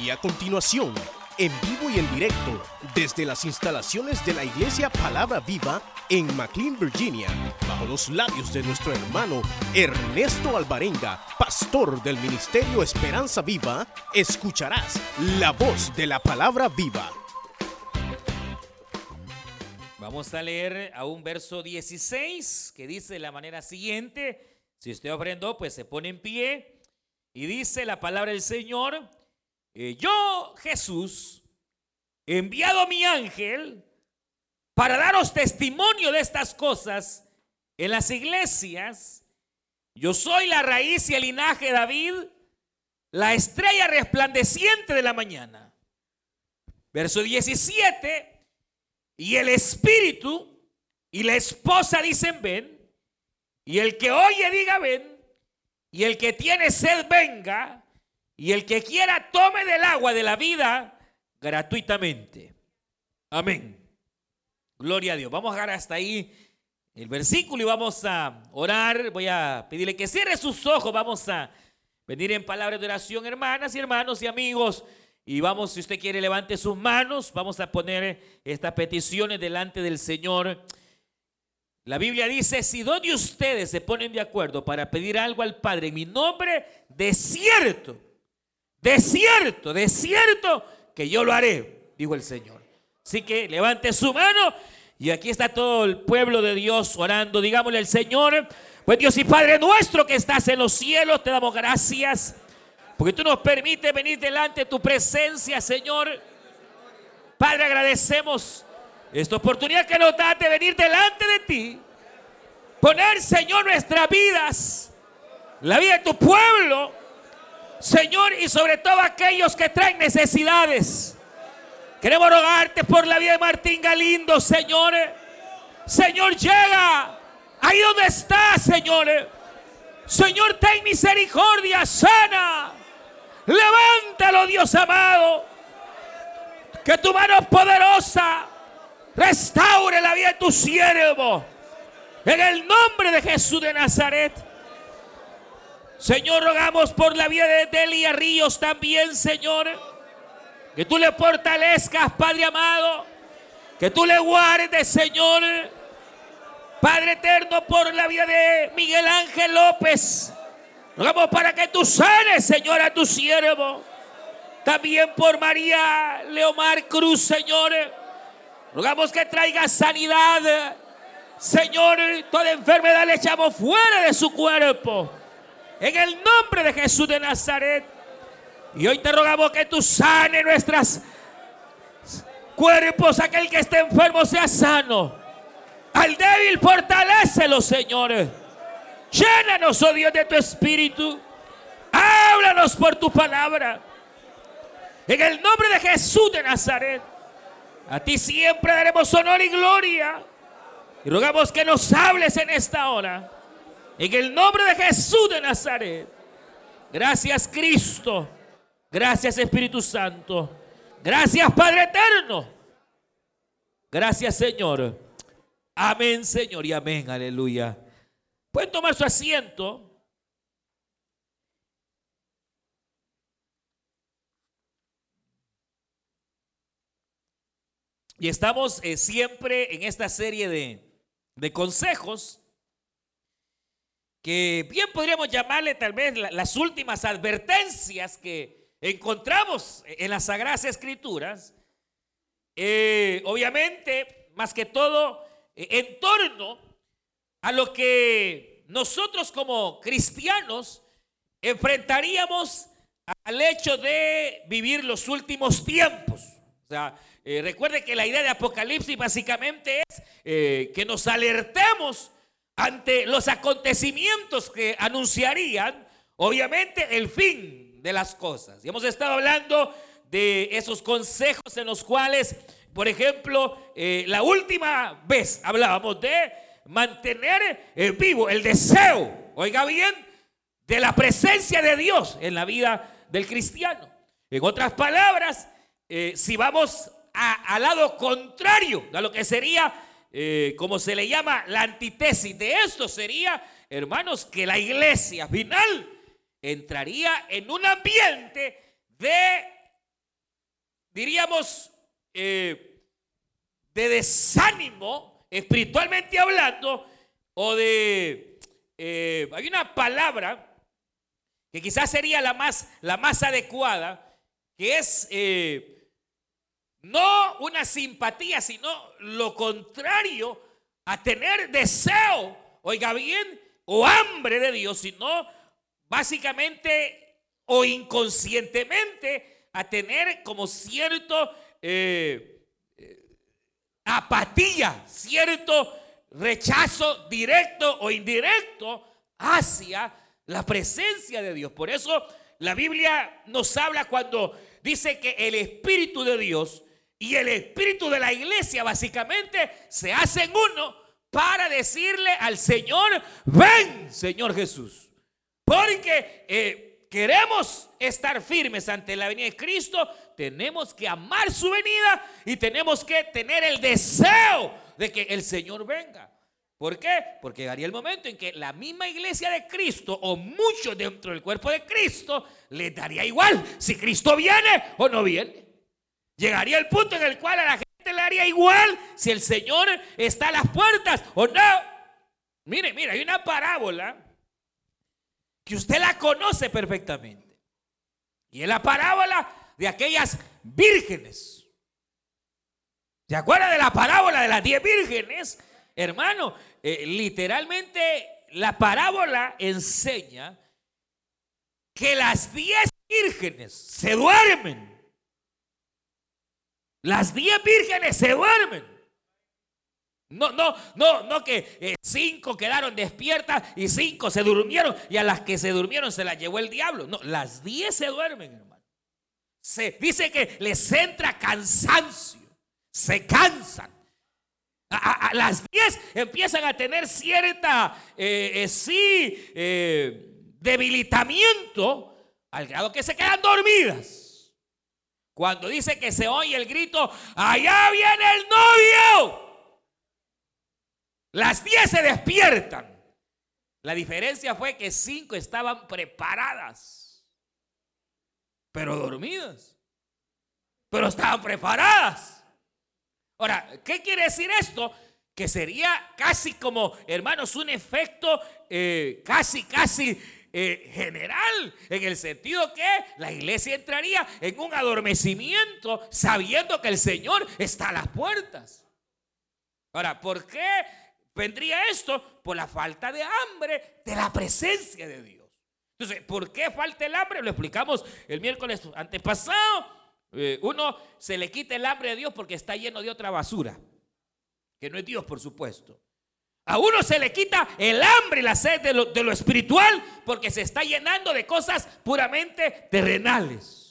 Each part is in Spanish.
Y a continuación, en vivo y en directo, desde las instalaciones de la Iglesia Palabra Viva en McLean, Virginia, bajo los labios de nuestro hermano Ernesto Alvarenga, pastor del Ministerio Esperanza Viva, escucharás la voz de la Palabra Viva. Vamos a leer a un verso 16 que dice de la manera siguiente, si usted ofrendó, pues se pone en pie y dice la palabra del Señor, eh, yo Jesús, he enviado a mi ángel para daros testimonio de estas cosas en las iglesias. Yo soy la raíz y el linaje de David, la estrella resplandeciente de la mañana. Verso 17. Y el espíritu y la esposa dicen ven. Y el que oye diga ven. Y el que tiene sed venga. Y el que quiera tome del agua de la vida gratuitamente. Amén. Gloria a Dios. Vamos a dejar hasta ahí el versículo y vamos a orar. Voy a pedirle que cierre sus ojos. Vamos a venir en palabras de oración, hermanas y hermanos y amigos. Y vamos, si usted quiere, levante sus manos. Vamos a poner estas peticiones delante del Señor. La Biblia dice, si dos de ustedes se ponen de acuerdo para pedir algo al Padre en mi nombre, de cierto, de cierto, de cierto que yo lo haré, dijo el Señor. Así que levante su mano y aquí está todo el pueblo de Dios orando. Digámosle al Señor, pues Dios y Padre nuestro que estás en los cielos, te damos gracias porque tú nos permites venir delante de tu presencia, Señor. Padre, agradecemos esta oportunidad que nos da de venir delante de ti. Poner, Señor, nuestras vidas, la vida de tu pueblo, Señor, y sobre todo aquellos que traen necesidades. Queremos rogarte por la vida de Martín Galindo, Señor. Señor, llega ahí donde está, Señor. Señor, ten misericordia, sana. Levántalo, Dios amado. Que tu mano poderosa restaure la vida de tu siervo. En el nombre de Jesús de Nazaret. Señor, rogamos por la vida de Delia Ríos también, Señor. Que tú le fortalezcas, Padre amado. Que tú le guardes, Señor. Padre eterno, por la vida de Miguel Ángel López. Rogamos para que tú sanes, Señor, a tu siervo. También por María Leomar Cruz, Señor. Rogamos que traiga sanidad. Señor, toda enfermedad le echamos fuera de su cuerpo. En el nombre de Jesús de Nazaret. Y hoy te rogamos que tú sane nuestras cuerpos. Aquel que esté enfermo sea sano. Al débil fortalecelo, Señor. Llénanos, oh Dios, de tu espíritu. Háblanos por tu palabra. En el nombre de Jesús de Nazaret. A ti siempre daremos honor y gloria. Y rogamos que nos hables en esta hora. En el nombre de Jesús de Nazaret. Gracias Cristo. Gracias Espíritu Santo. Gracias Padre Eterno. Gracias Señor. Amén Señor y amén. Aleluya. Pueden tomar su asiento. Y estamos eh, siempre en esta serie de, de, consejos que bien podríamos llamarle tal vez las últimas advertencias que encontramos en las Sagradas Escrituras. Eh, obviamente, más que todo, eh, en torno a lo que nosotros como cristianos enfrentaríamos al hecho de vivir los últimos tiempos. O sea, eh, recuerde que la idea de Apocalipsis básicamente es que nos alertemos ante los acontecimientos que anunciarían, obviamente, el fin de las cosas. Y hemos estado hablando de esos consejos en los cuales, por ejemplo, eh, la última vez hablábamos de mantener eh, vivo el deseo, oiga bien, de la presencia de Dios en la vida del cristiano. En otras palabras, eh, si vamos al lado contrario a lo que sería, eh, como se le llama, la antítesis de esto, sería, hermanos, que la iglesia final entraría en un ambiente de diríamos, eh, de desánimo, espiritualmente hablando, o de, eh, hay una palabra que quizás sería la más, la más adecuada, que es no una simpatía, sino lo contrario a tener deseo, oiga bien, o hambre de Dios, sino básicamente o inconscientemente a tener como cierto eh, eh, apatía, cierto rechazo directo o indirecto hacia la presencia de Dios. Por eso la Biblia nos habla cuando dice que el Espíritu de Dios y el Espíritu de la iglesia básicamente se hacen uno para decirle al Señor, ven Señor Jesús. Porque eh, queremos estar firmes ante la venida de Cristo, tenemos que amar su venida y tenemos que tener el deseo de que el Señor venga. ¿Por qué? Porque llegaría el momento en que la misma iglesia de Cristo o muchos dentro del cuerpo de Cristo les daría igual si Cristo viene o no viene. Llegaría el punto en el cual a la gente le haría igual si el Señor está a las puertas o no. Mire, mire, hay una parábola que usted la conoce perfectamente. Y es la parábola de aquellas vírgenes. ¿Se acuerda de la parábola de las diez vírgenes? Hermano, eh, literalmente la parábola enseña que las diez vírgenes se duermen. Las diez vírgenes se duermen. No, no, no, no que eh, cinco quedaron despiertas y cinco se durmieron y a las que se durmieron se las llevó el diablo. No, las diez se duermen, hermano. Se dice que les entra cansancio, se cansan. A, las 10 empiezan a tener cierta, eh, eh, sí, debilitamiento al grado que se quedan dormidas. Cuando dice que se oye el grito, allá viene el novio. Las 10 se despiertan. La diferencia fue que cinco estaban preparadas, pero dormidas. Pero estaban preparadas. Ahora, ¿qué quiere decir esto? Que sería casi como, hermanos, un efecto eh, casi, casi eh, general, en el sentido que la iglesia entraría en un adormecimiento sabiendo que el Señor está a las puertas. Ahora, ¿por qué vendría esto? Por la falta de hambre de la presencia de Dios. Entonces, ¿por qué falta el hambre? Lo explicamos el miércoles antepasado. Eh, uno se le quita el hambre de Dios porque está lleno de otra basura, que no es Dios, por supuesto. A uno se le quita el hambre y la sed de lo, espiritual porque se está llenando de cosas puramente terrenales.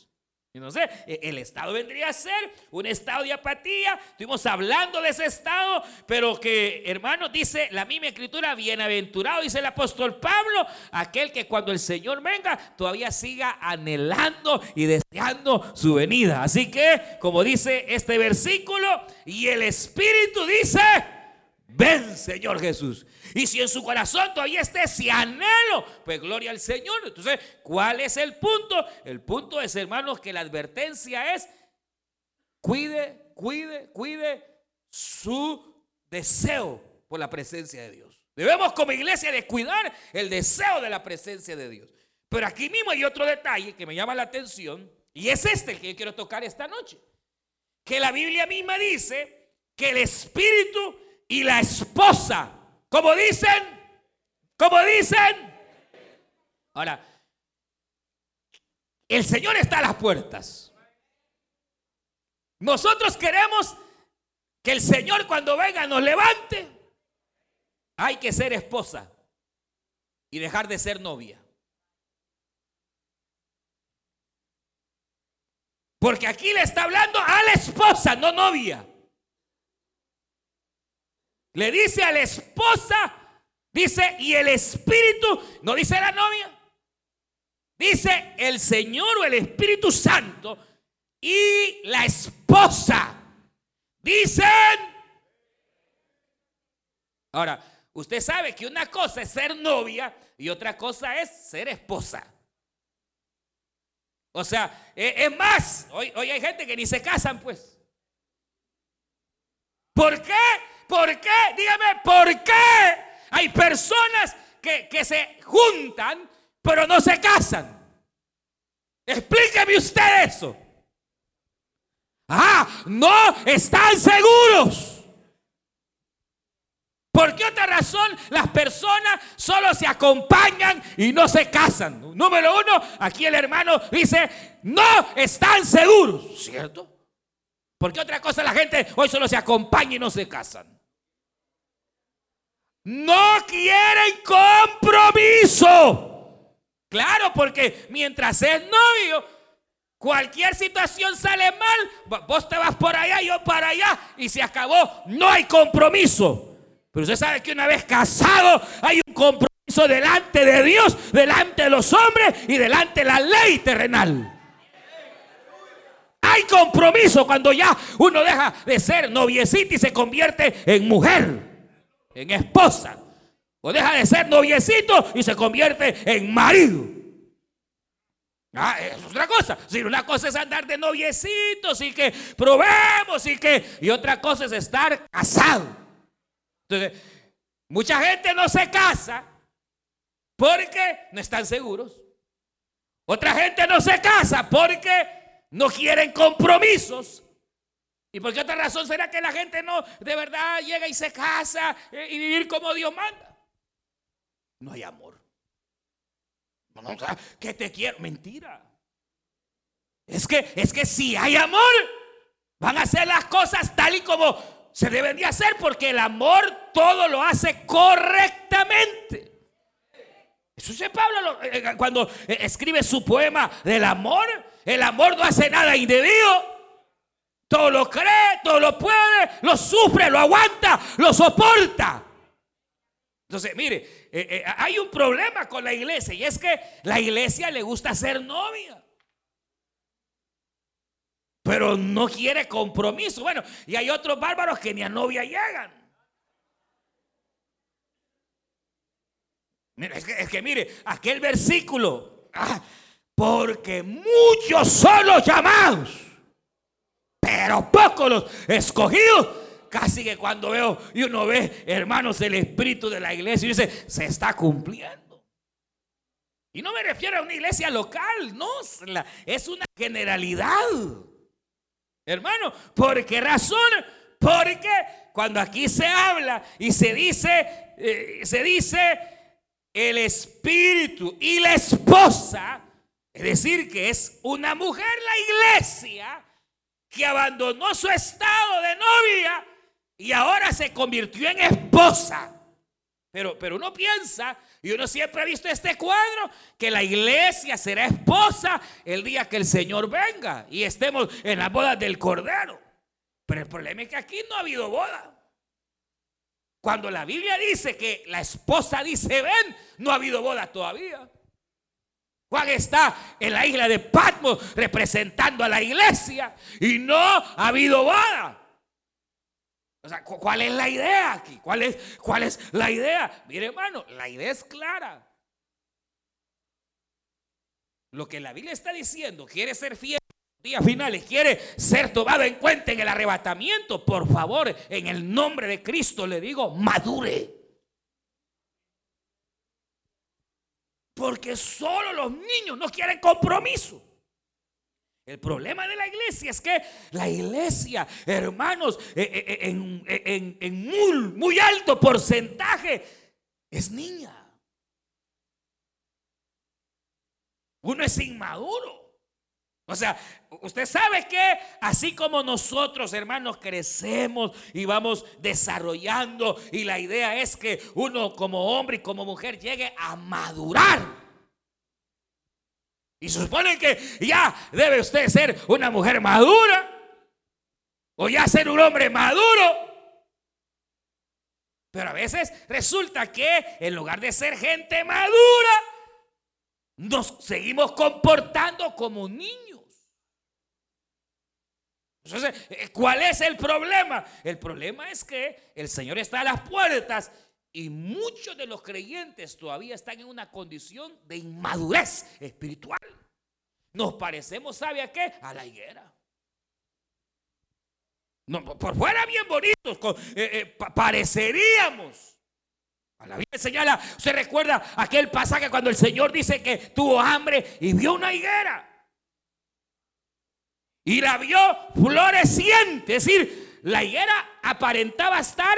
No sé, e, el estado vendría a ser un estado de apatía. Estuvimos hablando de ese estado, pero que, hermano, dice la misma escritura, bienaventurado, dice el apóstol Pablo, aquel que cuando el Señor venga todavía siga anhelando y deseando su venida. Así que, como dice este versículo, y el Espíritu dice, ven Señor Jesús. Y si en su corazón todavía está ese anhelo, pues gloria al Señor. Entonces, ¿cuál es el punto? El punto es, hermanos, que la advertencia es, cuide, cuide, cuide su deseo por la presencia de Dios. Debemos como iglesia de cuidar el deseo de la presencia de Dios. Pero aquí mismo hay otro detalle que me llama la atención y es este que yo quiero tocar esta noche. Que la Biblia misma dice que el espíritu y la esposa como dicen, como dicen. Ahora, el Señor está a las puertas. Nosotros queremos que el Señor cuando venga nos levante. Hay que ser esposa y dejar de ser novia. Porque aquí le está hablando a la esposa, no novia. Le dice a la esposa, dice, y el espíritu, no dice la novia, dice el Señor o el Espíritu Santo y la esposa. Dicen, ahora, usted sabe que una cosa es ser novia y otra cosa es ser esposa. O sea, e, es más, hoy, hoy hay gente que ni se casan, pues. ¿Por qué? ¿Por qué? Dígame, ¿por qué hay personas que, que se juntan pero no se casan? Explíqueme usted eso. Ah, no están seguros. ¿Por qué otra razón las personas solo se acompañan y no se casan? Número uno, aquí el hermano dice, no están seguros, ¿cierto? ¿Por qué otra cosa la gente hoy solo se acompaña y no se casan? No quieren compromiso. Claro, porque mientras es novio, cualquier situación sale mal, vos te vas por allá, yo para allá, y se acabó. No hay compromiso. Pero usted sabe que una vez casado hay un compromiso delante de Dios, delante de los hombres y delante de la ley terrenal. Hay compromiso cuando ya uno deja de ser noviecita y se convierte en mujer, en esposa. O deja de ser noviecito y se convierte en marido. Ah, es otra cosa. Si una cosa es andar de noviecitos y que probemos y que y otra cosa es estar casado. Entonces, mucha gente no se casa porque no están seguros. Otra gente no se casa porque no quieren compromisos. ¿Y por qué otra razón será que la gente no de verdad llega y se casa eh, y vivir como Dios manda? No hay amor. No, te quiero. Mentira. Es que, es que si hay amor, van a hacer las cosas tal y como se deben de hacer porque el amor todo lo hace correctamente. Eso es Pablo eh, eh, cuando eh, escribe su poema del amor. El amor no hace nada indebido. Todo lo cree, todo lo puede, lo sufre, lo aguanta, lo soporta. Entonces, mire, hay un problema con la iglesia y es que la iglesia le gusta ser novia pero no quiere compromiso. Bueno, y hay otros bárbaros que ni a novia llegan. Es, que, mire, aquel versículo, ah, porque muchos son los llamados, pero pocos los escogidos. Casi que cuando veo y uno ve, hermanos, el espíritu de la iglesia y dice, se está cumpliendo. Y no me refiero a una iglesia local, no, es una generalidad. Hermano, ¿por qué razón? Porque cuando aquí se habla y se dice, eh, se dice el espíritu y la esposa, es decir, que es una mujer la iglesia que abandonó su estado de novia y ahora se convirtió en esposa. Pero, pero uno piensa, y uno siempre ha visto este cuadro, que la iglesia será esposa el día que el Señor venga y estemos en la boda del Cordero. Pero el problema es que aquí no ha habido boda. Cuando la Biblia dice que la esposa dice ven, no ha habido boda todavía. Juan está en la isla de Patmos representando a la iglesia y no ha habido boda. O sea, ¿cuál es la idea aquí? ¿Cuál es, ¿Cuál es la idea? Mire, hermano, la idea es clara. Lo que la Biblia está diciendo, quiere ser fiel días finales, quiere ser tomado en cuenta en el arrebatamiento, por favor, en el nombre de Cristo le digo, madure. Porque solo los niños no quieren compromiso. El problema de la iglesia es que la iglesia, hermanos, eh, eh, eh, en, muy, muy alto porcentaje es niña. Uno es inmaduro. O sea, usted sabe que así como nosotros, hermanos, crecemos y vamos desarrollando y la idea es que uno como hombre y como mujer llegue a madurar. Y se supone que ya debe usted ser una mujer madura. O ya ser un hombre maduro. Pero a veces resulta que en lugar de ser gente madura, nos seguimos comportando como niños. Entonces, ¿cuál es el problema? El problema es que el Señor está a las puertas y muchos de los creyentes todavía están en una condición de inmadurez espiritual. nos parecemos, ¿sabe a qué? A la higuera. Por fuera bien bonitos, eh, eh, pareceríamos. A la Biblia señala, se recuerda aquel pasaje cuando el Señor dice que tuvo hambre y vio una higuera. Y la vio floreciente, es decir, la higuera aparentaba estar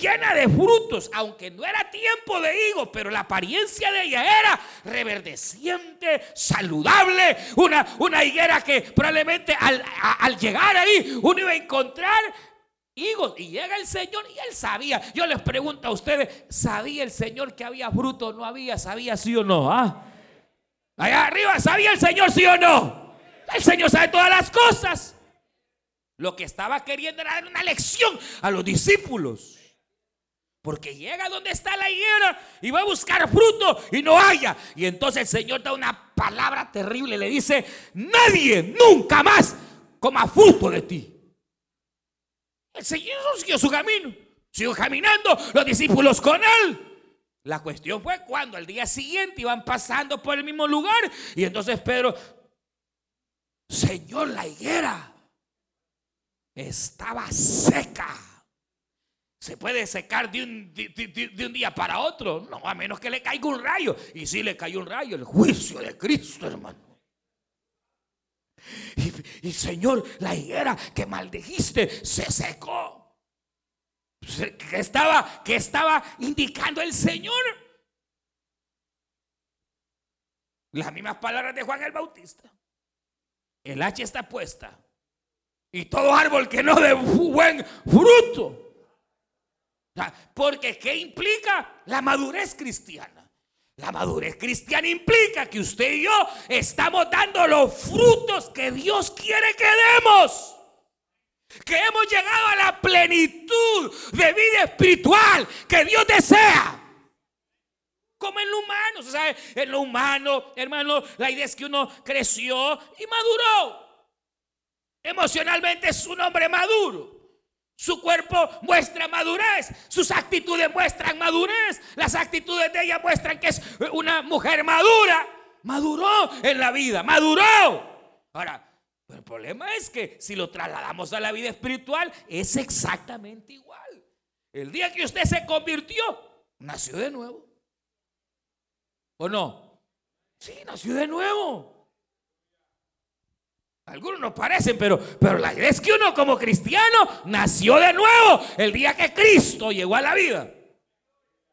llena de frutos, aunque no era tiempo de higo, pero la apariencia de ella era reverdeciente, saludable, una, una higuera que probablemente al, al llegar ahí uno iba a encontrar higos. Y llega el Señor y él sabía. Yo les pregunto a ustedes, ¿sabía el Señor que había fruto? ¿No había? ¿Sabía sí o no? ¿Ah? Allá arriba, ¿sabía el Señor sí o no? El Señor sabe todas las cosas. Lo que estaba queriendo era dar una lección a los discípulos. Porque llega donde está la higuera y va a buscar fruto y no haya. Y entonces el Señor da una palabra terrible. Le dice, nadie nunca más coma fruto de ti. El Señor siguió su camino. Siguió caminando los discípulos con él. La cuestión fue cuando al día siguiente iban pasando por el mismo lugar. Y entonces Pedro, Señor, la higuera estaba seca. ¿Se puede secar de un, día para otro? No, a menos que le caiga un rayo. Y si le cayó un rayo, el juicio de Cristo, hermano. Y, Señor, la higuera que maldijiste se secó. ¿Qué estaba, que estaba indicando el Señor? Las mismas palabras de Juan el Bautista. El hacha está puesta y todo árbol que no dé buen fruto. Porque ¿qué implica la madurez cristiana? La madurez cristiana implica que usted y yo estamos dando los frutos que Dios quiere que demos. Que hemos llegado a la plenitud de vida espiritual que Dios desea. Como en lo humano, ¿sabe? En lo humano, hermano, la idea es que uno creció y maduró. Emocionalmente es un hombre maduro. Su cuerpo muestra madurez, sus actitudes muestran madurez, las actitudes de ella muestran que es una mujer madura. Maduró en la vida, maduró. Ahora, el problema es que si lo trasladamos a la vida espiritual, es exactamente igual. El día que usted se convirtió, nació de nuevo. ¿O no? Sí, nació de nuevo. Algunos no parecen, pero, pero la idea es que uno como cristiano nació de nuevo el día que Cristo llegó a la vida.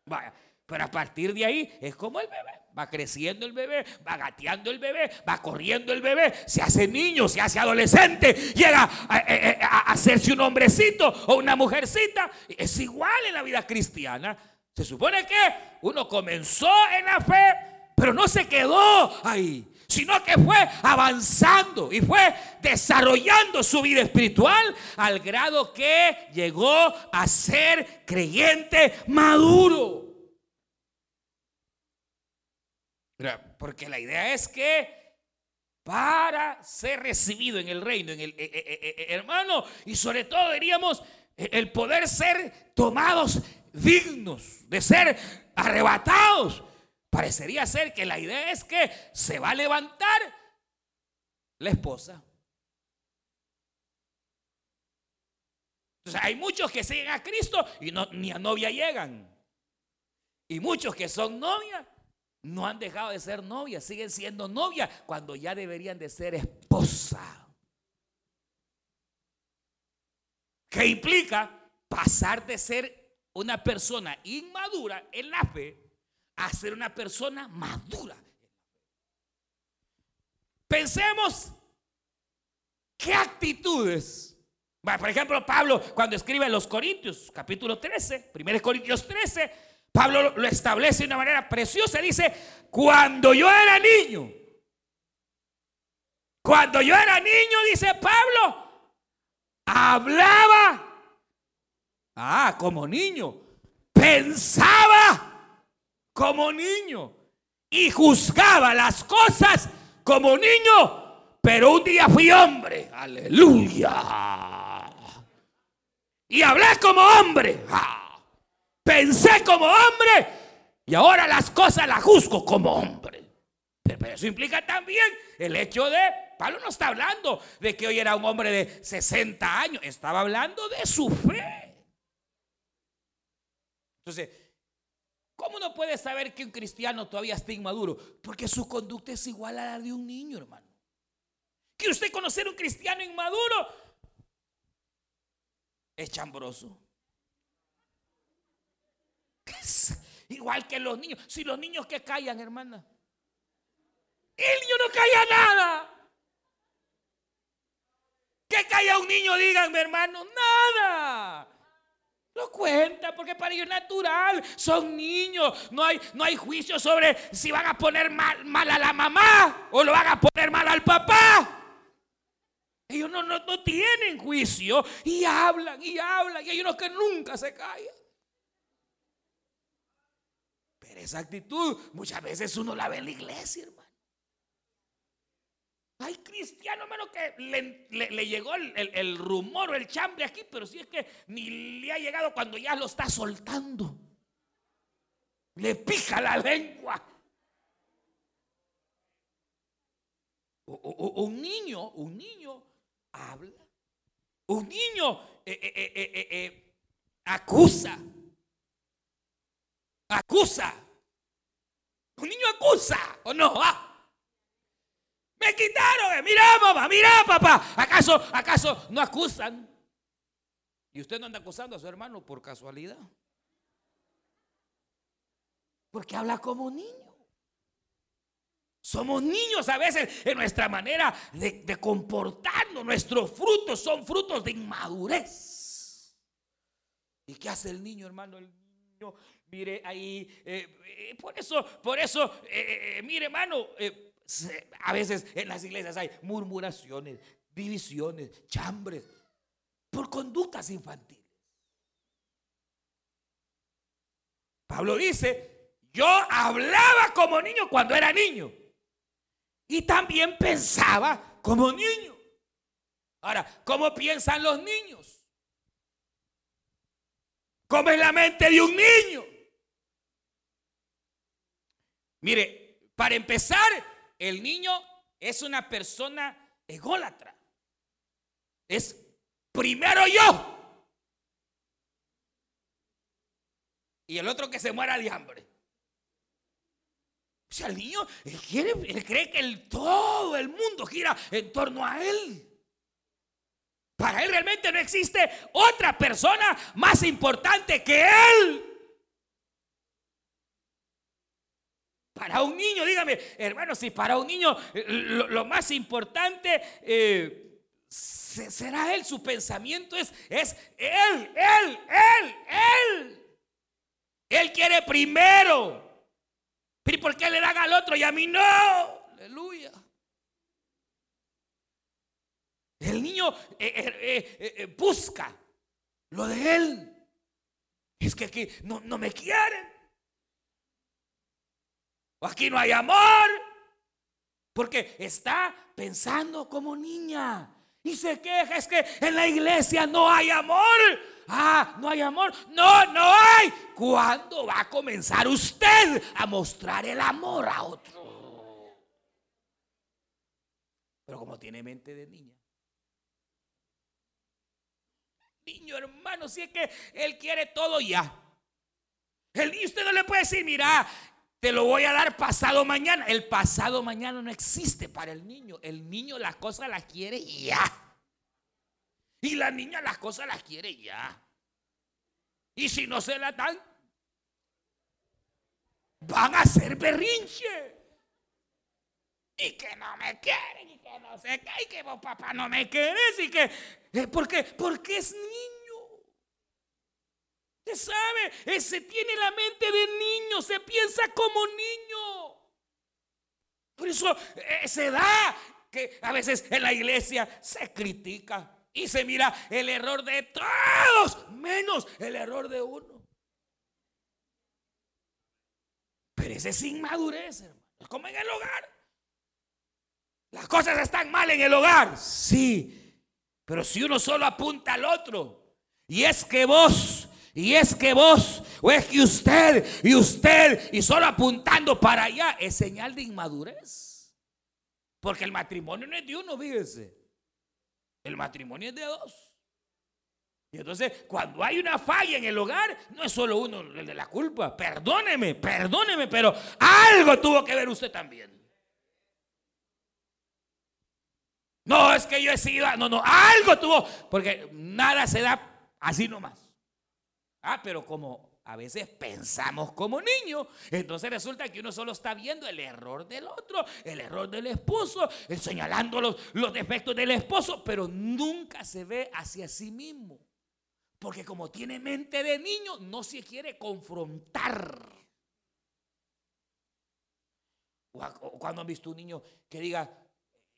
Vaya, pero a partir de ahí es como el bebé. Va creciendo el bebé, va gateando el bebé, va corriendo el bebé, se hace niño, se hace adolescente, llega a, a hacerse un hombrecito o una mujercita. Es igual en la vida cristiana. Se supone que uno comenzó en la fe, pero no se quedó ahí sino que fue avanzando y fue desarrollando su vida espiritual al grado que llegó a ser creyente maduro. Porque la idea es que para ser recibido en el reino, en el eh, eh, eh, hermano, y sobre todo diríamos el poder ser tomados dignos, de ser arrebatados Parecería ser que la idea es que se va a levantar la esposa. Entonces hay muchos que siguen a Cristo y no, ni a novia llegan. Y muchos que son novias no han dejado de ser novias, siguen siendo novias cuando ya deberían de ser esposa. ¿Qué implica pasar de ser una persona inmadura en la fe a ser una persona madura. Pensemos qué actitudes. por ejemplo, Pablo cuando escribe los Corintios, capítulo 13, 1 Corintios 13, Pablo lo establece de una manera preciosa. Dice, cuando yo era niño, cuando yo era niño, dice Pablo, hablaba, ah, como niño, pensaba como niño y juzgaba las cosas como niño, pero un día fui hombre, aleluya. Y hablé como hombre, pensé como hombre y ahora las cosas las juzgo como hombre. Pero eso implica también el hecho de, Pablo no está hablando de que hoy era un hombre de 60 años, estaba hablando de su fe. Entonces, ¿cómo no puede saber que un cristiano todavía está inmaduro? Porque su conducta es igual a la de un niño, hermano. ¿Quiere usted conocer un cristiano inmaduro? Es chambroso. igual que los niños. Si los niños que callan, hermana. El niño no calla nada. ¿Qué calla un niño? Díganme, hermano. Nada. Lo cuenta porque para ellos es natural. Son niños. No hay, no hay juicio sobre si van a poner mal, mal a la mamá o lo van a poner mal al papá. Ellos no, no, no tienen juicio y hablan y hablan. Y hay unos que nunca se callan. Pero esa actitud muchas veces uno la ve en la iglesia, hermano. Hay cristiano, menos que le, llegó el, rumor o el chambre aquí, pero si es que ni le ha llegado cuando ya lo está soltando. Le pica la lengua. O, un niño, un niño habla. Un niño eh, eh, eh, acusa. Acusa. Un niño acusa, ¿o no? Ah. Me quitaron. Mira, mamá, mira, papá. ¿Acaso, acaso no acusan? Y usted no anda acusando a su hermano por casualidad. Porque habla como niño. Somos niños a veces en nuestra manera de, comportarnos. Nuestros frutos son frutos de inmadurez. ¿Y qué hace el niño, hermano? El niño, mire ahí, eh, eh, por eso, por eso, eh, mire, hermano, a veces en las iglesias hay murmuraciones, divisiones, chambres, por conductas infantiles. Pablo dice, yo hablaba como niño cuando era niño y también pensaba como niño. Ahora, ¿cómo piensan los niños? ¿Cómo es la mente de un niño? Mire, para empezar, el niño es una persona ególatra. Es primero yo. Y el otro que se muera de hambre. O sea, el niño, él, quiere, cree que el, todo el mundo gira en torno a él. Para él realmente no existe otra persona más importante que él. Para un niño, dígame, hermano, si para un niño eh, lo, más importante eh, será él, su pensamiento es, es él, él, él, él. Él quiere primero. ¿Y por qué le dan al otro y a mí no? Aleluya. El niño eh, busca lo de él. Es que aquí no, no me quieren aquí no hay amor. Porque está pensando como niña. Y se queja, es que en la iglesia no hay amor. Ah, no hay amor. No, no hay. ¿Cuándo va a comenzar usted a mostrar el amor a otro? Pero como tiene mente de niña. Niño hermano, si es que él quiere todo ya. Niño usted no le puede decir, mira, te lo voy a dar pasado mañana. El pasado mañana no existe para el niño. El niño las cosas las quiere ya. Y la niña las cosas las quiere ya. Y si no se la dan, van a ser berrinche. Y que no me quieren, y que no sé qué, y que vos papá no me quieres, y que... Eh, ¿Por qué? Porque es niño. Usted sabe, ese tiene la mente de niño, se piensa como niño. Por eso eh, se da que a veces en la iglesia se critica y se mira el error de todos, menos el error de uno. Pero ese es inmadurez, hermano. Es como en el hogar. Las cosas están mal en el hogar, sí. Pero si uno solo apunta al otro, y es que vos y es que vos, o es que usted, y usted, y solo apuntando para allá, es señal de inmadurez. Porque el matrimonio no es de uno, fíjense. El matrimonio es de dos. Y entonces, cuando hay una falla en el hogar, no es solo uno el de la culpa. Perdóneme, perdóneme, pero algo tuvo que ver usted también. No, es que yo he sido, no, no, algo tuvo, porque nada se da así nomás. Ah, pero como a veces pensamos como niños, entonces resulta que uno solo está viendo el error del otro, el error del esposo, señalando los, defectos del esposo, pero nunca se ve hacia sí mismo. Porque como tiene mente de niño, no se quiere confrontar. Cuando han visto un niño que diga,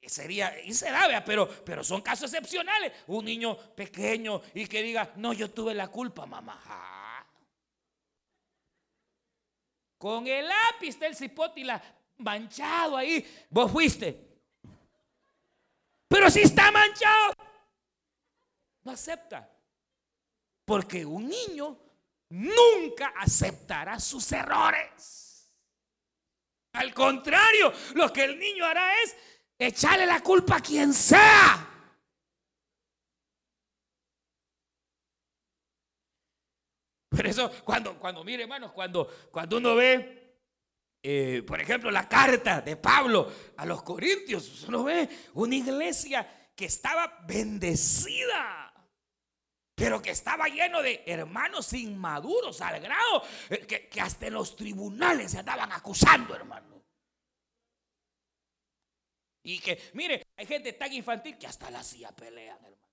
sería, y será, pero, pero son casos excepcionales. Un niño pequeño y que diga, no, yo tuve la culpa, mamá. Con el lápiz del cipótila manchado ahí, vos fuiste. Pero si está manchado, no acepta. Porque un niño nunca aceptará sus errores. Al contrario, lo que el niño hará es echarle la culpa a quien sea. Por eso, cuando, cuando mire, hermanos, cuando, cuando uno ve, eh, por ejemplo, la carta de Pablo a los Corintios, uno ve una iglesia que estaba bendecida pero que estaba lleno de hermanos inmaduros al grado eh, que, que, hasta en los tribunales se andaban acusando, hermano. Y que, mire, hay gente tan infantil que hasta la silla pelean, hermano.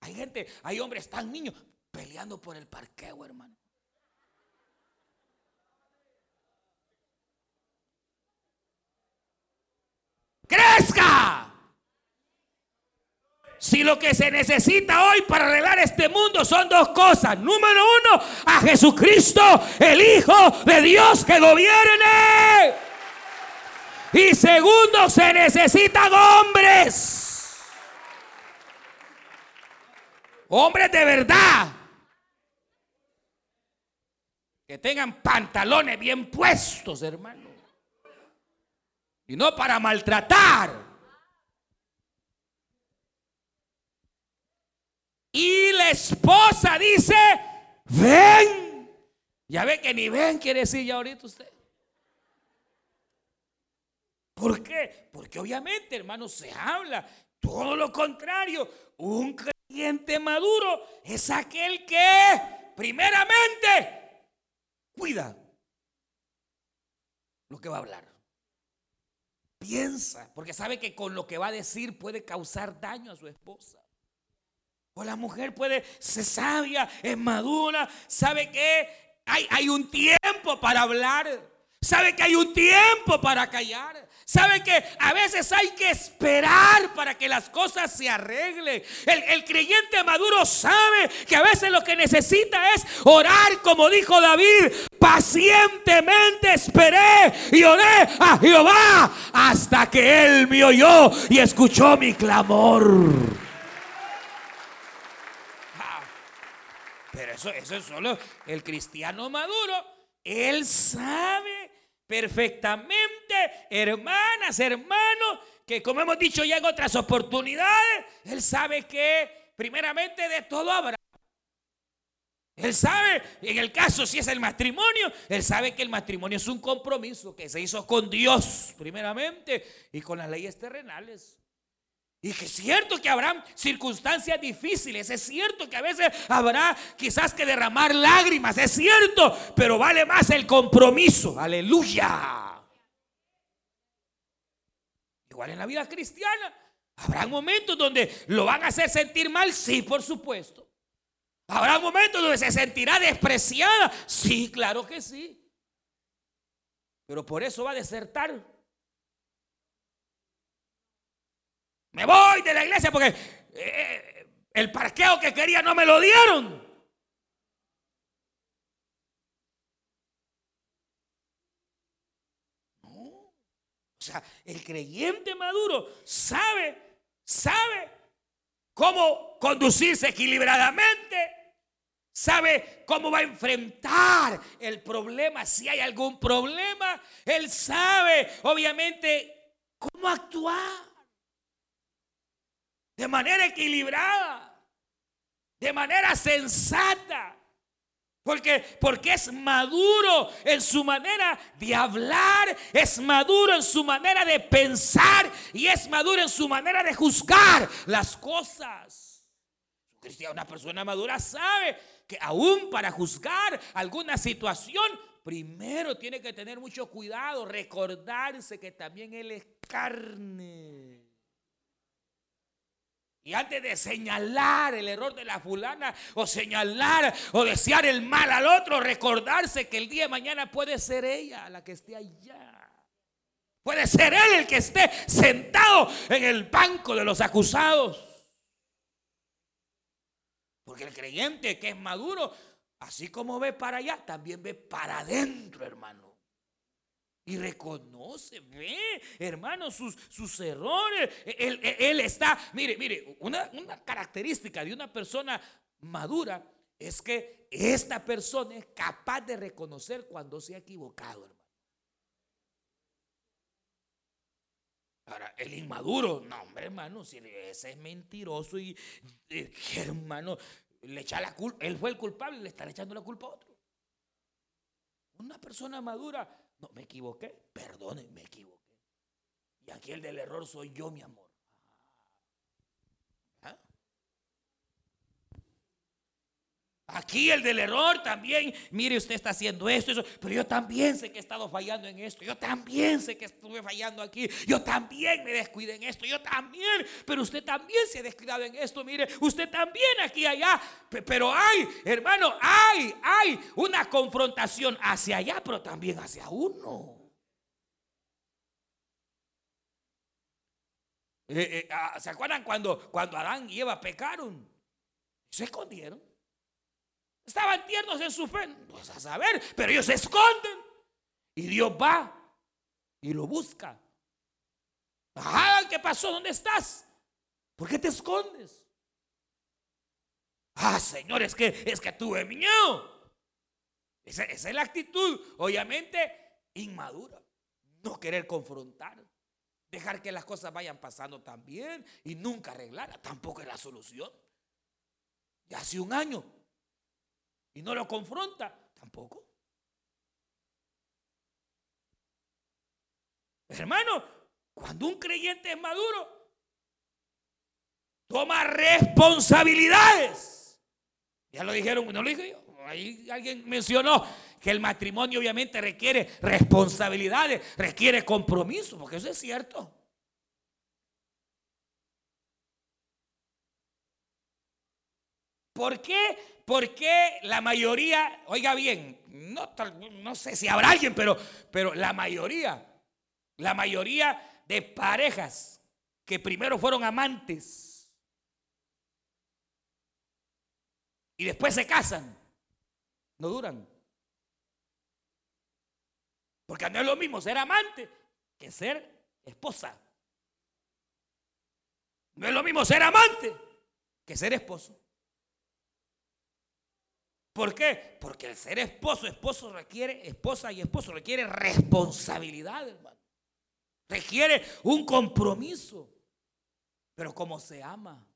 Hay gente, hay hombres tan niños peleando por el parqueo, hermano. crezca. Si lo que se necesita hoy para arreglar este mundo son dos cosas. Número uno, a Jesucristo, el Hijo de Dios que gobierne. Y segundo, se necesitan hombres. Hombres de verdad. Que tengan pantalones bien puestos, hermano. Y no para maltratar. Y la esposa dice, ven. Ya ve que ni ven quiere decir ya ahorita usted. ¿Por qué? Porque obviamente, hermano, se habla todo lo contrario. Un creyente maduro es aquel que, primeramente, cuida lo que va a hablar piensa, porque sabe que con lo que va a decir puede causar daño a su esposa. O la mujer puede ser sabia, es madura, sabe que hay, hay un tiempo para hablar, sabe que hay un tiempo para callar. Sabe que a veces hay que esperar para que las cosas se arreglen. El, el, creyente maduro sabe que a veces lo que necesita es orar, como dijo David. Pacientemente esperé y oré a Jehová hasta que él me oyó y escuchó mi clamor. Ah, pero eso, eso es solo el cristiano maduro. Él sabe perfectamente, hermanas, hermanos, que como hemos dicho ya en otras oportunidades, Él sabe que primeramente de todo habrá. Él sabe, en el caso si es el matrimonio, Él sabe que el matrimonio es un compromiso que se hizo con Dios primeramente y con las leyes terrenales. Y que es cierto que habrá circunstancias difíciles, es cierto que a veces habrá quizás que derramar lágrimas, es cierto, pero vale más el compromiso, aleluya. Igual en la vida cristiana, habrá momentos donde lo van a hacer sentir mal, sí, por supuesto. Habrá momentos donde se sentirá despreciada, sí, claro que sí. Pero por eso va a desertar Me voy de la iglesia porque eh, el parqueo que quería no me lo dieron. O sea, el creyente maduro sabe, sabe cómo conducirse equilibradamente, sabe cómo va a enfrentar el problema, si hay algún problema, él sabe obviamente cómo actuar de manera equilibrada, de manera sensata. Porque, porque es maduro en su manera de hablar, es maduro en su manera de pensar y es maduro en su manera de juzgar las cosas. Una persona madura sabe que aún para juzgar alguna situación, primero tiene que tener mucho cuidado, recordarse que también Él es carne. Y antes de señalar el error de la fulana o señalar o desear el mal al otro, recordarse que el día de mañana puede ser ella la que esté allá. Puede ser él el que esté sentado en el banco de los acusados. Porque el creyente que es maduro, así como ve para allá, también ve para adentro, hermano. Y reconoce, ve, hermano, sus, sus errores. Él, está, mire, mire, una, una característica de una persona madura es que esta persona es capaz de reconocer cuando se ha equivocado, hermano. Ahora, el inmaduro, no, hombre, hermano, si ese es mentiroso y, eh, hermano, le echa la culpa, él fue el culpable le está echando la culpa a otro. Una persona madura no, me equivoqué. Perdone, me equivoqué. Y aquí el del error soy yo, mi amor. ¿Ah? Aquí el del error también, mire usted está haciendo esto, eso, pero yo también sé que he estado fallando en esto, yo también sé que estuve fallando aquí, yo también me descuidé en esto, yo también, pero usted también se ha descuidado en esto, mire, usted también aquí allá, pero hay, hermano, hay, hay una confrontación hacia allá, pero también hacia uno. Eh, eh, ah, ¿Se acuerdan cuando, cuando Adán y Eva pecaron? Se escondieron. Estaban tiernos en su fe. Pues a saber, pero ellos se esconden. Y Dios va y lo busca. Ah, ¿qué pasó? ¿Dónde estás? ¿Por qué te escondes? Ah, Señor, es que, es que tuve miedo. Esa, esa es la actitud, obviamente, inmadura. No querer confrontar. Dejar que las cosas vayan pasando también y nunca arreglar. Tampoco es la solución. Ya hace un año y no lo confronta, tampoco. Hermano, cuando un creyente es maduro, toma responsabilidades. Ya lo dijeron, no lo dije yo. Ahí alguien mencionó que el matrimonio obviamente requiere responsabilidades, requiere compromiso, porque eso es cierto. ¿Por qué qué la mayoría, oiga bien, no, no sé si habrá alguien, pero, pero la mayoría, la mayoría de parejas que primero fueron amantes y después se casan, no duran. Porque no es lo mismo ser amante que ser esposa. No es lo mismo ser amante que ser esposo. ¿Por qué? Porque el ser esposo, esposo requiere, esposa y esposo requiere responsabilidad, hermano. Requiere un compromiso. Pero como se ama.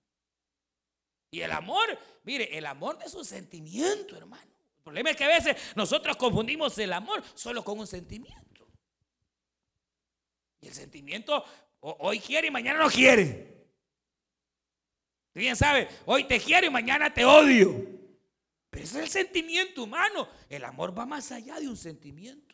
Y el amor, mire, el amor no es un sentimiento, hermano. El problema es que a veces nosotros confundimos el amor solo con un sentimiento. Y el sentimiento hoy quiere y mañana no quiere. Bien sabe, hoy te quiero y mañana te odio. Pero ese es el sentimiento humano. El amor va más allá de un sentimiento.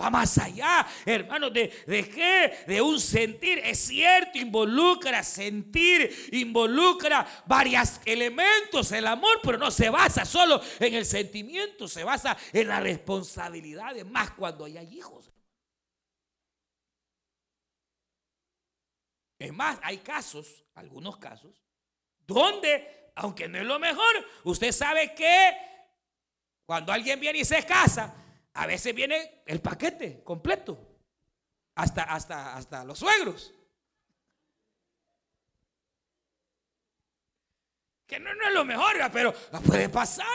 Va más allá, hermano, de, de qué? De un sentir. Es cierto, involucra sentir, involucra varios elementos el amor, pero no se basa solo en el sentimiento, se basa en la responsabilidad, más cuando hay hijos. Es más, hay casos, algunos casos, donde aunque no es lo mejor, usted sabe que cuando alguien viene y se casa, a veces viene el paquete completo, hasta, hasta, hasta los suegros. Que no, no es lo mejor, pero puede pasar.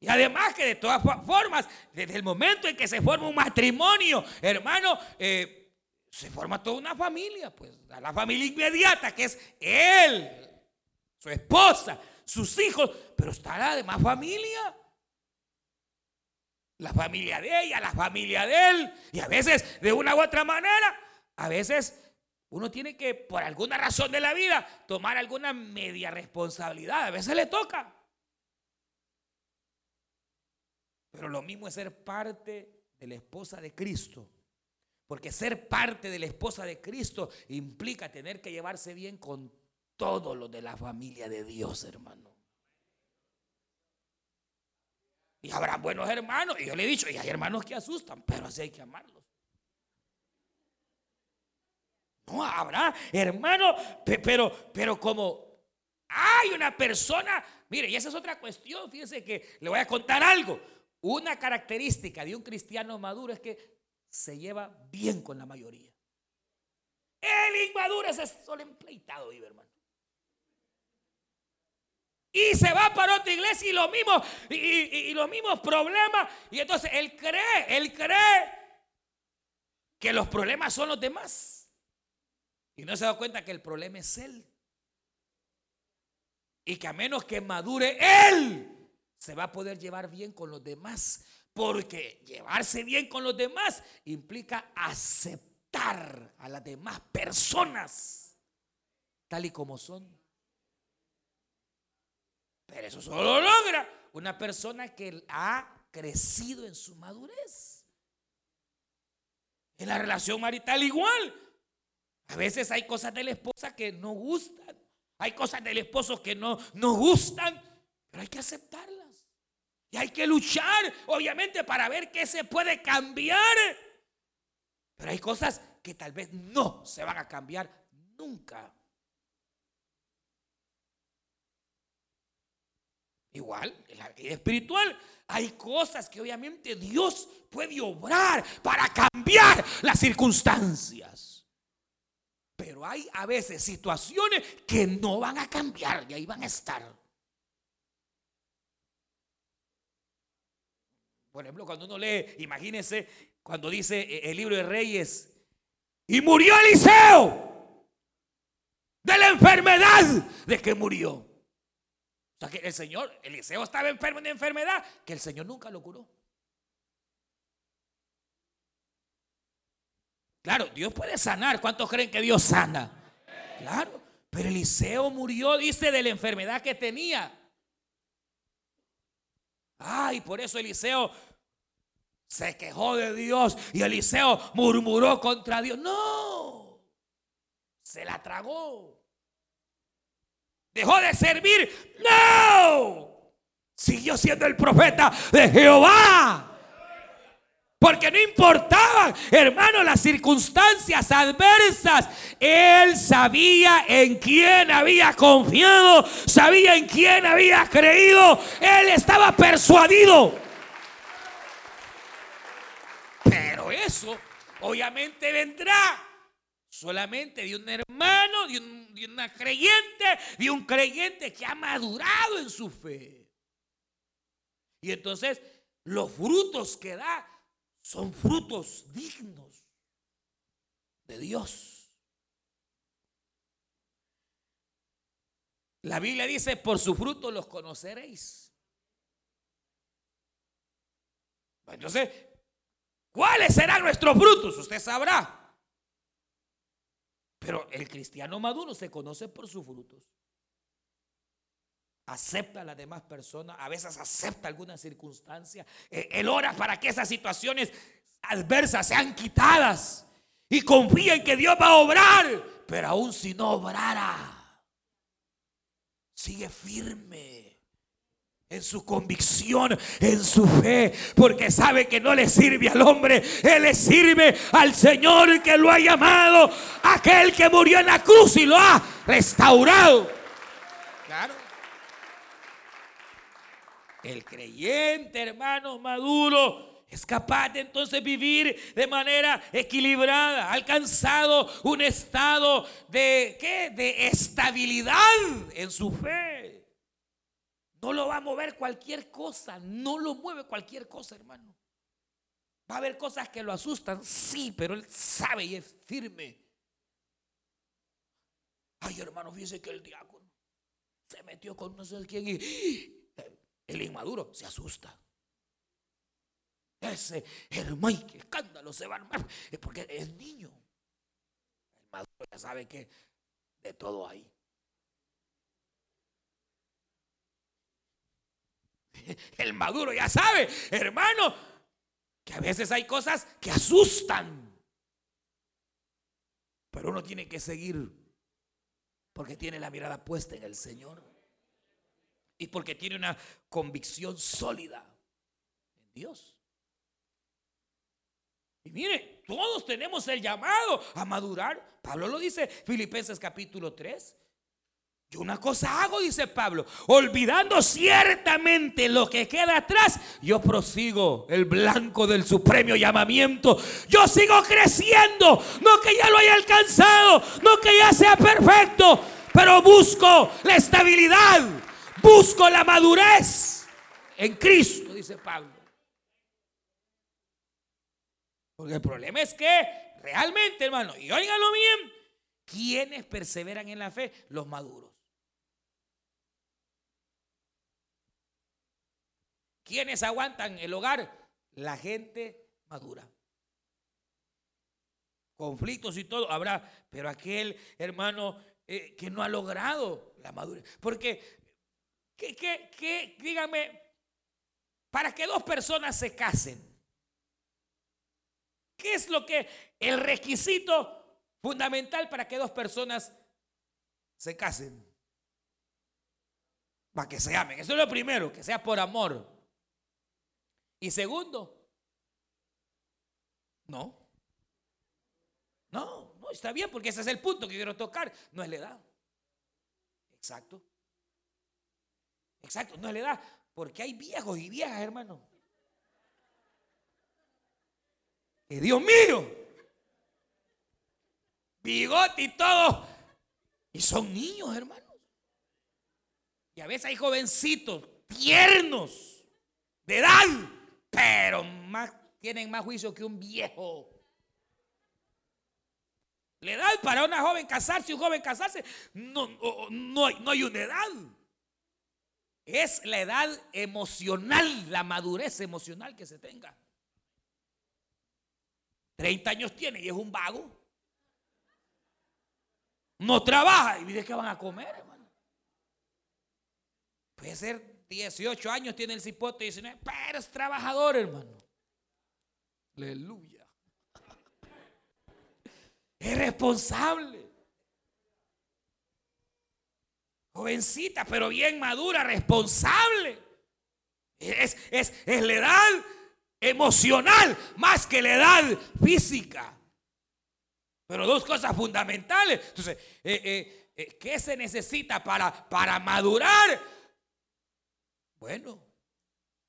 Y además que de todas formas, desde el momento en que se forma un matrimonio, hermano, eh, se forma toda una familia, pues la familia inmediata, que es él, su esposa, sus hijos, pero está la demás familia. La familia de ella, la familia de él. Y a veces, de una u otra manera, a veces uno tiene que, por alguna razón de la vida, tomar alguna media responsabilidad. A veces le toca. Pero lo mismo es ser parte de la esposa de Cristo. Porque ser parte de la esposa de Cristo implica tener que llevarse bien con todos los de la familia de Dios, hermano. Y habrá buenos hermanos. Y yo le he dicho, y hay hermanos que asustan, pero así hay que amarlos. No habrá, hermano, pero, pero como hay una persona, mire, y esa es otra cuestión, fíjense que le voy a contar algo. Una característica de un cristiano maduro es que se lleva bien con la mayoría. El inmaduro es solo empleitado, hermano. Y se va para otra iglesia y lo mismo, y, los mismos problemas. Y entonces él cree, él cree que los problemas son los demás. Y no se da cuenta que el problema es él. Y que a menos que madure él, se va a poder llevar bien con los demás. Porque llevarse bien con los demás implica aceptar a las demás personas tal y como son. Pero eso solo logra una persona que ha crecido en su madurez. En la relación marital igual. A veces hay cosas de la esposa que no gustan. Hay cosas del esposo que no nos gustan. Pero hay que aceptarlas. Y hay que luchar, obviamente, para ver qué se puede cambiar. Pero hay cosas que tal vez no se van a cambiar nunca. Igual, en la vida espiritual hay cosas que obviamente Dios puede obrar para cambiar las circunstancias. Pero hay a veces situaciones que no van a cambiar y ahí van a estar. Por ejemplo, cuando uno lee, imagínense, cuando dice eh, el libro de Reyes, y murió Eliseo de la enfermedad de que murió. O sea que el Señor, Eliseo estaba enfermo de enfermedad que el Señor nunca lo curó. Claro, Dios puede sanar. ¿Cuántos creen que Dios sana? Claro, pero Eliseo murió, dice, de la enfermedad que tenía. Ay, por eso Eliseo se quejó de Dios y Eliseo murmuró contra Dios. No, se la tragó. Dejó de servir. No, siguió siendo el profeta de Jehová. Porque no importaban, hermano, las circunstancias adversas. Él sabía en quién había confiado, sabía en quién había creído. Él estaba persuadido. Pero eso obviamente vendrá solamente de un hermano, de, de una creyente, de un creyente que ha madurado en su fe. Y entonces los frutos que da son frutos dignos de Dios. La Biblia dice, por su fruto los conoceréis. Entonces, ¿cuáles serán nuestros frutos? Usted sabrá. Pero el cristiano maduro se conoce por sus frutos acepta a las demás personas, a veces acepta algunas circunstancias. Eh, él ora para que esas situaciones adversas sean quitadas y confía en que Dios va a obrar, pero aún si no obrara, sigue firme en su convicción, en su fe, porque sabe que no le sirve al hombre, Él le sirve al Señor que lo ha llamado, aquel que murió en la cruz y lo ha restaurado. Claro. El creyente, hermano maduro, es capaz de entonces vivir de manera equilibrada, ha alcanzado un estado de ¿qué? De estabilidad en su fe. No lo va a mover cualquier cosa, no lo mueve cualquier cosa, hermano. Va a haber cosas que lo asustan, sí, pero él sabe y es firme. Ay, hermano, fíjese que el diácono se metió con no sé quién y el inmaduro se asusta. Ese hermano, qué escándalo se va a armar. Es porque es niño. El maduro ya sabe que de todo hay. El maduro ya sabe, hermano, que a veces hay cosas que asustan. Pero uno tiene que seguir porque tiene la mirada puesta en el Señor. Y porque tiene una convicción sólida en Dios. Y mire, todos tenemos el llamado a madurar. Pablo lo dice, Filipenses capítulo 3. Yo una cosa hago, dice Pablo, olvidando ciertamente lo que queda atrás, yo prosigo el blanco del supremo llamamiento. Yo sigo creciendo, no que ya lo haya alcanzado, no que ya sea perfecto, pero busco la estabilidad, busco la madurez en Cristo, dice Pablo. Porque el problema es que realmente, hermano, y óiganlo bien, ¿quiénes perseveran en la fe? Los maduros. ¿Quiénes aguantan el hogar? La gente madura. Conflictos y todo habrá, pero aquel hermano eh, que no ha logrado la madurez. Porque, ¿qué, qué, qué, dígame, para que dos personas se casen, ¿qué es lo que, el requisito fundamental para que dos personas se casen? Para que se amen. Eso es lo primero, que sea por amor. Y segundo, no. No, no, está bien, porque ese es el punto que quiero tocar. No es la edad. Exacto. Exacto, no es la edad. Porque hay viejos y viejas, hermano. Que Dios mío. Bigote y todo. Y son niños, hermanos. Y a veces hay jovencitos tiernos de edad pero tienen más juicio que un viejo. La edad para una joven casarse, un joven casarse, no, no, no hay una edad. Es la edad emocional, la madurez emocional que se tenga. 30 años tiene y es un vago. No trabaja y mire que van a comer, hermano. Puede ser 18 años tiene el cipote y 19, pero es trabajador, hermano. Aleluya. Es responsable. Jovencita, pero bien madura, responsable. Es, es, es la edad emocional más que la edad física. Pero dos cosas fundamentales. Entonces, eh, eh, eh, ¿qué se necesita para, para madurar? Bueno,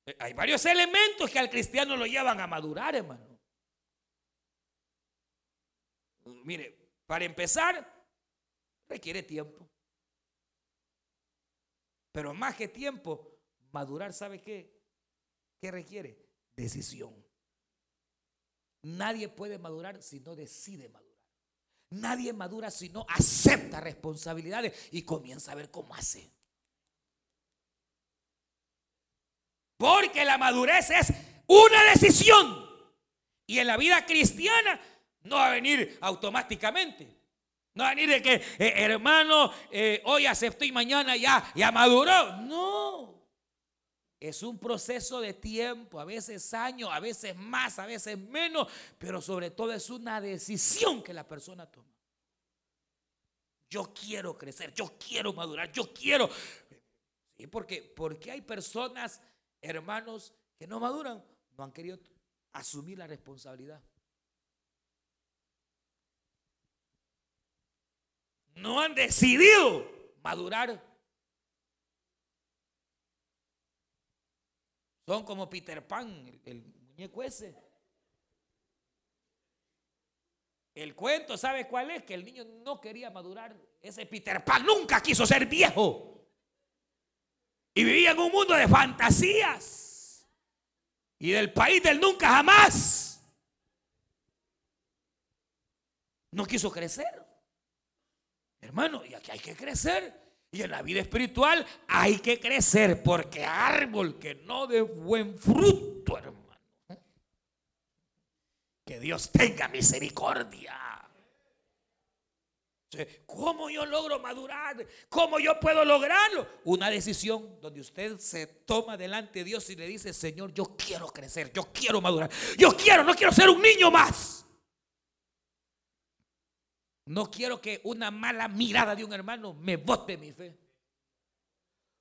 eh, hay varios elementos que al cristiano lo llevan a madurar, hermano. Mire, para empezar, requiere tiempo. Pero más que tiempo, madurar, ¿sabe qué? ¿Qué requiere? Decisión. Nadie puede madurar si no decide madurar. Nadie madura si no acepta responsabilidades y comienza a ver cómo hace. Porque la madurez es una decisión. Y en la vida cristiana no va a venir automáticamente. No va a venir de que, eh, hermano, eh, hoy aceptó y mañana ya, ya maduró. No. Es un proceso de tiempo, a veces años, a veces más, a veces menos, pero sobre todo es una decisión que la persona toma. Yo quiero crecer, yo quiero madurar, yo quiero. Sí, porque, porque hay personas hermanos que no maduran, no han querido asumir la responsabilidad. No han decidido madurar. Son como Peter Pan, el, me cuece. El cuento, ¿sabe cuál es? Que el niño no quería madurar. Ese Peter Pan nunca quiso ser viejo. Y vivía en un mundo de fantasías. Y del país del nunca jamás. No quiso crecer. Hermano, y aquí hay que crecer. Y en la vida espiritual hay que crecer. Porque árbol que no de buen fruto, hermano. Que Dios tenga misericordia. ¿Cómo yo logro madurar? ¿Cómo yo puedo lograrlo? Una decisión donde usted se toma delante de Dios y le dice, Señor, yo quiero crecer, yo quiero madurar, yo quiero, no quiero ser un niño más. No quiero que una mala mirada de un hermano me bote mi fe.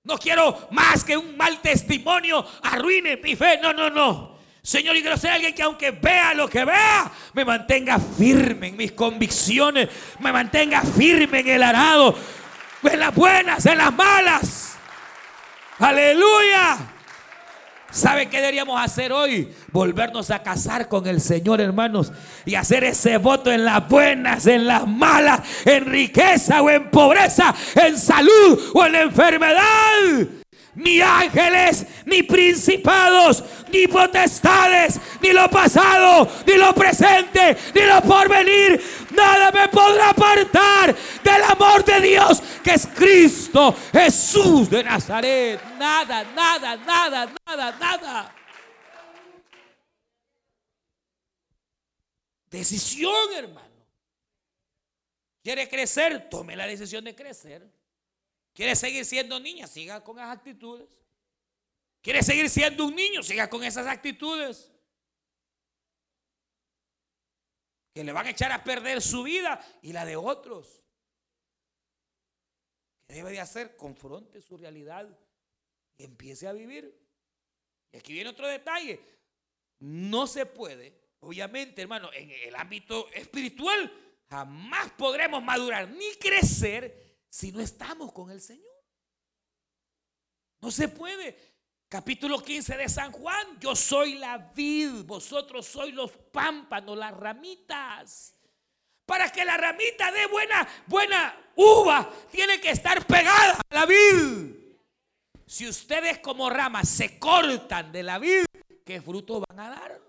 No quiero más que un mal testimonio arruine mi fe. No, no, no. Señor, y quiero ser alguien que aunque vea lo que vea, me mantenga firme en mis convicciones, me mantenga firme en el arado, en las buenas, en las malas. Aleluya. ¿Sabe qué deberíamos hacer hoy? Volvernos a casar con el Señor, hermanos, y hacer ese voto en las buenas, en las malas, en riqueza o en pobreza, en salud o en enfermedad ni ángeles, ni principados, ni potestades, ni lo pasado, ni lo presente, ni lo porvenir. Nada me podrá apartar del amor de Dios que es Cristo Jesús de Nazaret. Nada, nada, nada, nada, nada. Decisión, hermano. ¿Quiere crecer? Tome la decisión de crecer. ¿Quiere seguir siendo niña? Siga con esas actitudes. ¿Quiere seguir siendo un niño? Siga con esas actitudes. Que le van a echar a perder su vida y la de otros. ¿Qué debe de hacer? Confronte su realidad y empiece a vivir. Y aquí viene otro detalle. No se puede, obviamente, hermano, en el ámbito espiritual, jamás podremos madurar ni crecer si no estamos con el Señor. No se puede. Capítulo 15 de San Juan, yo soy la vid, vosotros sois los pámpanos, las ramitas. Para que la ramita dé buena, buena uva, tiene que estar pegada a la vid. Si ustedes como ramas se cortan de la vid, ¿qué fruto van a dar?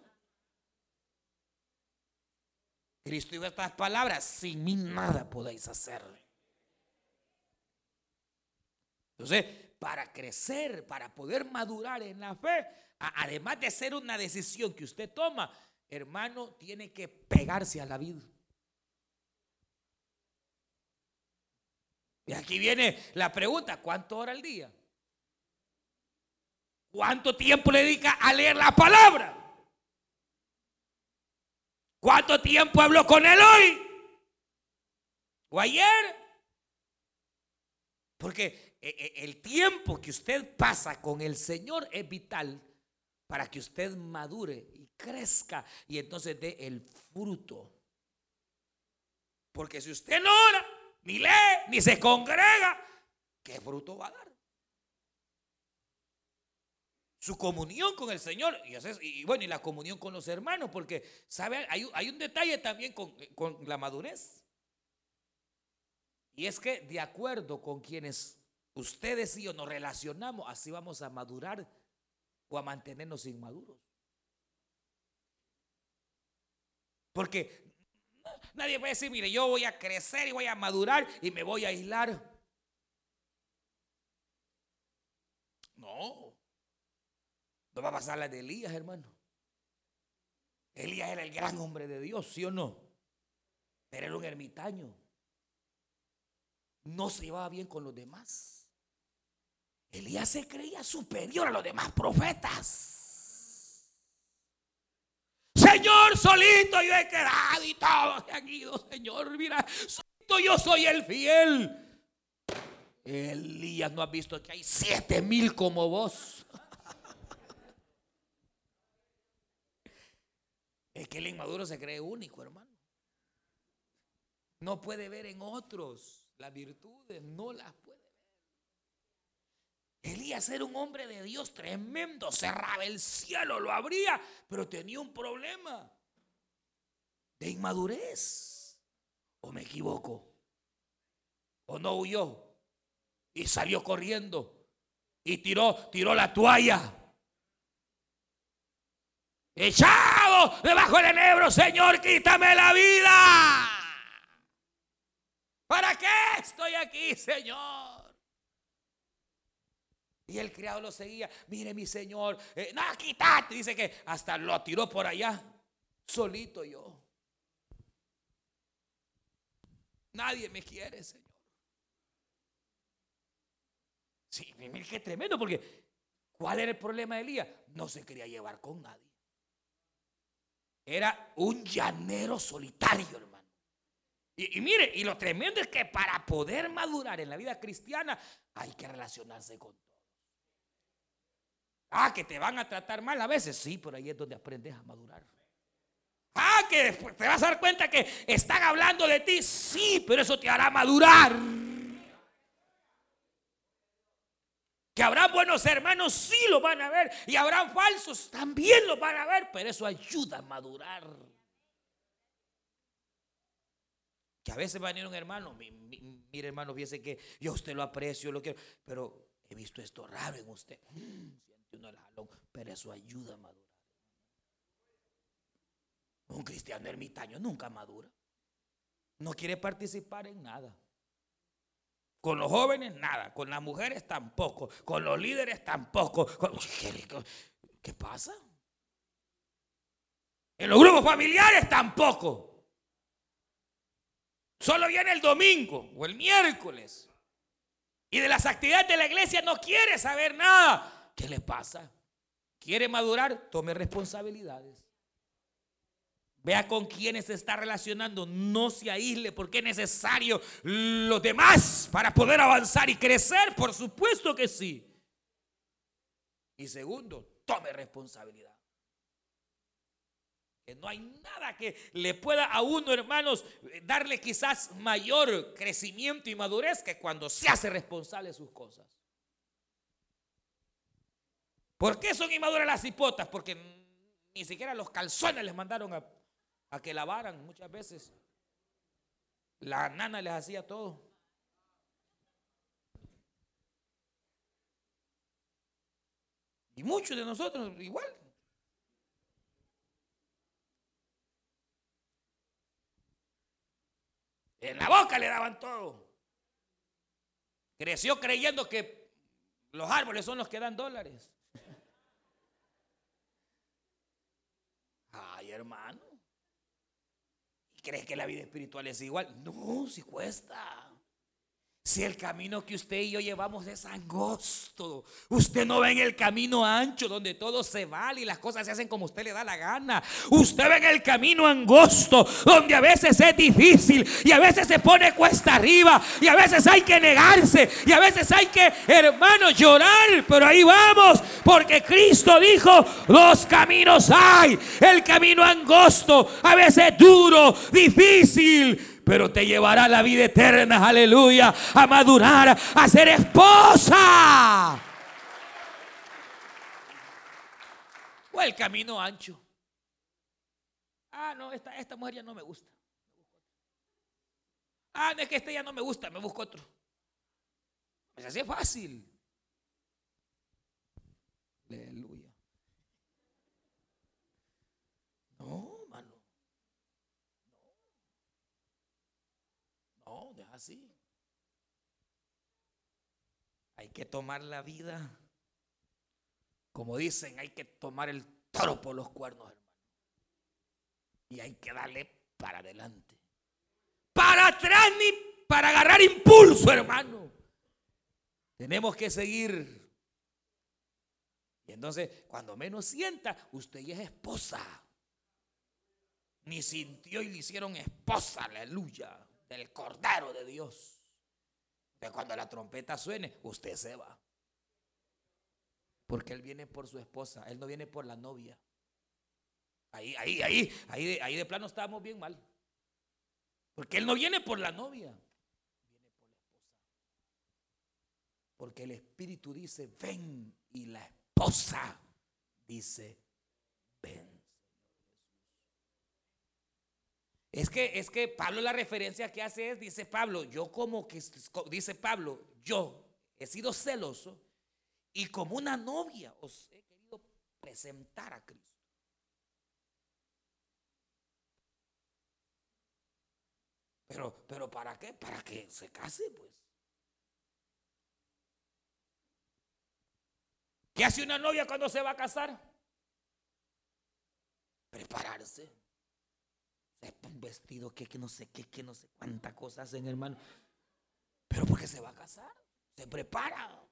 Cristo dijo estas palabras, sin mí nada podéis hacer. Entonces, para crecer, para poder madurar en la fe, además de ser una decisión que usted toma, hermano, tiene que pegarse a la vida. Y aquí viene la pregunta, ¿cuánto hora al día? ¿Cuánto tiempo le dedica a leer la palabra? ¿Cuánto tiempo habló con él hoy? ¿O ayer? Porque el tiempo que usted pasa con el Señor es vital para que usted madure y crezca y entonces dé el fruto. Porque si usted no ora, ni lee, ni se congrega, ¿qué fruto va a dar? Su comunión con el Señor y, bueno, y la comunión con los hermanos, porque, ¿sabe? Hay, hay un detalle también con, con la madurez. Y es que de acuerdo con quienes ustedes y yo nos relacionamos, así vamos a madurar o a mantenernos inmaduros. Porque nadie puede decir, mire, yo voy a crecer y voy a madurar y me voy a aislar. No, no va a pasar la de Elías, hermano. Elías era el gran hombre de Dios, ¿sí o no? Pero era un ermitaño. No se llevaba bien con los demás. Elías se creía superior a los demás profetas. Señor, solito yo he quedado y todos se han ido, Señor. Mira, solito yo soy el fiel. Elías no ha visto que hay siete mil como vos. Es que el inmaduro se cree único, hermano. No puede ver en otros las virtudes, no las puede. Elías era un hombre de Dios tremendo, cerraba el cielo, lo abría, pero tenía un problema de inmadurez. ¿O me equivoco? ¿O no huyó? Y salió corriendo y tiró, tiró la toalla. Echado debajo del enebro, Señor, quítame la vida. ¿Para qué estoy aquí, Señor? Y el criado lo seguía. Mire, mi señor, eh, no, quítate. Dice que hasta lo tiró por allá, solito yo. Nadie me quiere, Señor. Sí, mire qué tremendo, porque ¿cuál era el problema de Elías? No se quería llevar con nadie. Era un llanero solitario, hermano. Y, y, mire, y lo tremendo es que para poder madurar en la vida cristiana hay que relacionarse con todos. Ah, que te van a tratar mal a veces, sí, pero ahí es donde aprendes a madurar. Ah, que te vas a dar cuenta que están hablando de ti, sí, pero eso te hará madurar. Que habrán buenos hermanos, sí lo van a ver. Y habrán falsos, también lo van a ver. Pero eso ayuda a madurar. Que a veces va a venir un hermano. Mire, hermano, fíjese que yo a usted lo aprecio, lo quiero. Pero he visto esto raro en usted. Pero eso ayuda a madurar. Un cristiano ermitaño nunca madura. No quiere participar en nada. Con los jóvenes nada, con las mujeres tampoco, con los líderes tampoco. ¿Qué pasa? En los grupos familiares tampoco. Solo viene el domingo o el miércoles. Y de las actividades de la iglesia no quiere saber nada. ¿Qué le pasa? ¿Quiere madurar? Tome responsabilidades. Vea con quiénes se está relacionando. No se aísle porque es necesario los demás para poder avanzar y crecer. Por supuesto que sí. Y segundo, tome responsabilidad. Que no hay nada que le pueda a uno, hermanos, darle quizás mayor crecimiento y madurez que cuando se hace responsable de sus cosas. ¿Por qué son inmaduras las hipotas? Porque ni siquiera los calzones les mandaron a a que lavaran muchas veces. La nana les hacía todo. Y muchos de nosotros igual. En la boca le daban todo. Creció creyendo que los árboles son los que dan dólares. Hermano. ¿Crees que la vida espiritual es igual? No, si cuesta. Si el camino que usted y yo llevamos es angosto, usted no ve en el camino ancho donde todo se vale y las cosas se hacen como usted le da la gana. Usted ve en el camino angosto donde a veces es difícil y a veces se pone cuesta arriba y a veces hay que negarse y a veces hay que, hermano, llorar. Pero ahí vamos porque Cristo dijo, dos caminos hay. El camino angosto, a veces duro, difícil pero te llevará a la vida eterna, aleluya, a madurar, a ser esposa. O el camino ancho. Ah, no, esta, esta mujer ya no me gusta. Ah, no es que este ya no me gusta, me busco otro. Pues así es fácil. Aleluya. No, así. Hay que tomar la vida. Como dicen, hay que tomar el toro por los cuernos, hermano. Y hay que darle para adelante. Para atrás ni para agarrar impulso, hermano. Tenemos que seguir. Y entonces, cuando menos sienta, usted ya es esposa. Ni sintió y le hicieron esposa, aleluya del Cordero de Dios. Que cuando la trompeta suene, usted se va. Porque Él viene por su esposa, Él no viene por la novia. Ahí, ahí, ahí, ahí, ahí de plano estamos bien mal. Porque Él no viene por la novia, viene por la esposa. Porque el Espíritu dice, ven. Y la esposa dice, ven. Es que, es que Pablo la referencia que hace es, dice Pablo, yo como que, dice Pablo, yo he sido celoso y como una novia os he querido presentar a Cristo. Pero, pero ¿para qué? Para que se case, pues. ¿Qué hace una novia cuando se va a casar? Prepararse. Un vestido que, que no sé qué, que no sé cuántas cosas hacen, hermano. Pero porque se va a casar. Se prepara.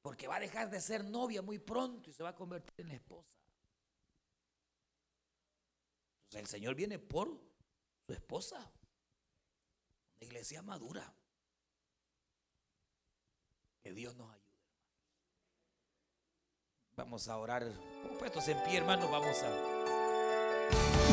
Porque va a dejar de ser novia muy pronto y se va a convertir en esposa. Entonces el Señor viene por su esposa. Una iglesia madura. Que Dios nos ayude. Vamos a orar. Puestos en pie, hermanos, vamos a.